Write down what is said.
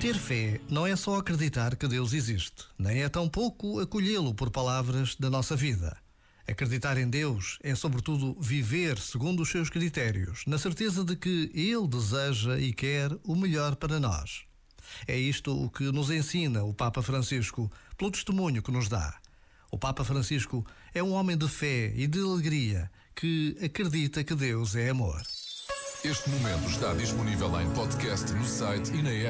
Ter fé não é só acreditar que Deus existe, nem é tampouco acolhê-lo por palavras da nossa vida. Acreditar em Deus é, sobretudo, viver segundo os seus critérios, na certeza de que Ele deseja e quer o melhor para nós. É isto o que nos ensina o Papa Francisco, pelo testemunho que nos dá. O Papa Francisco é um homem de fé e de alegria que acredita que Deus é amor. Este momento está disponível em podcast no site e na app.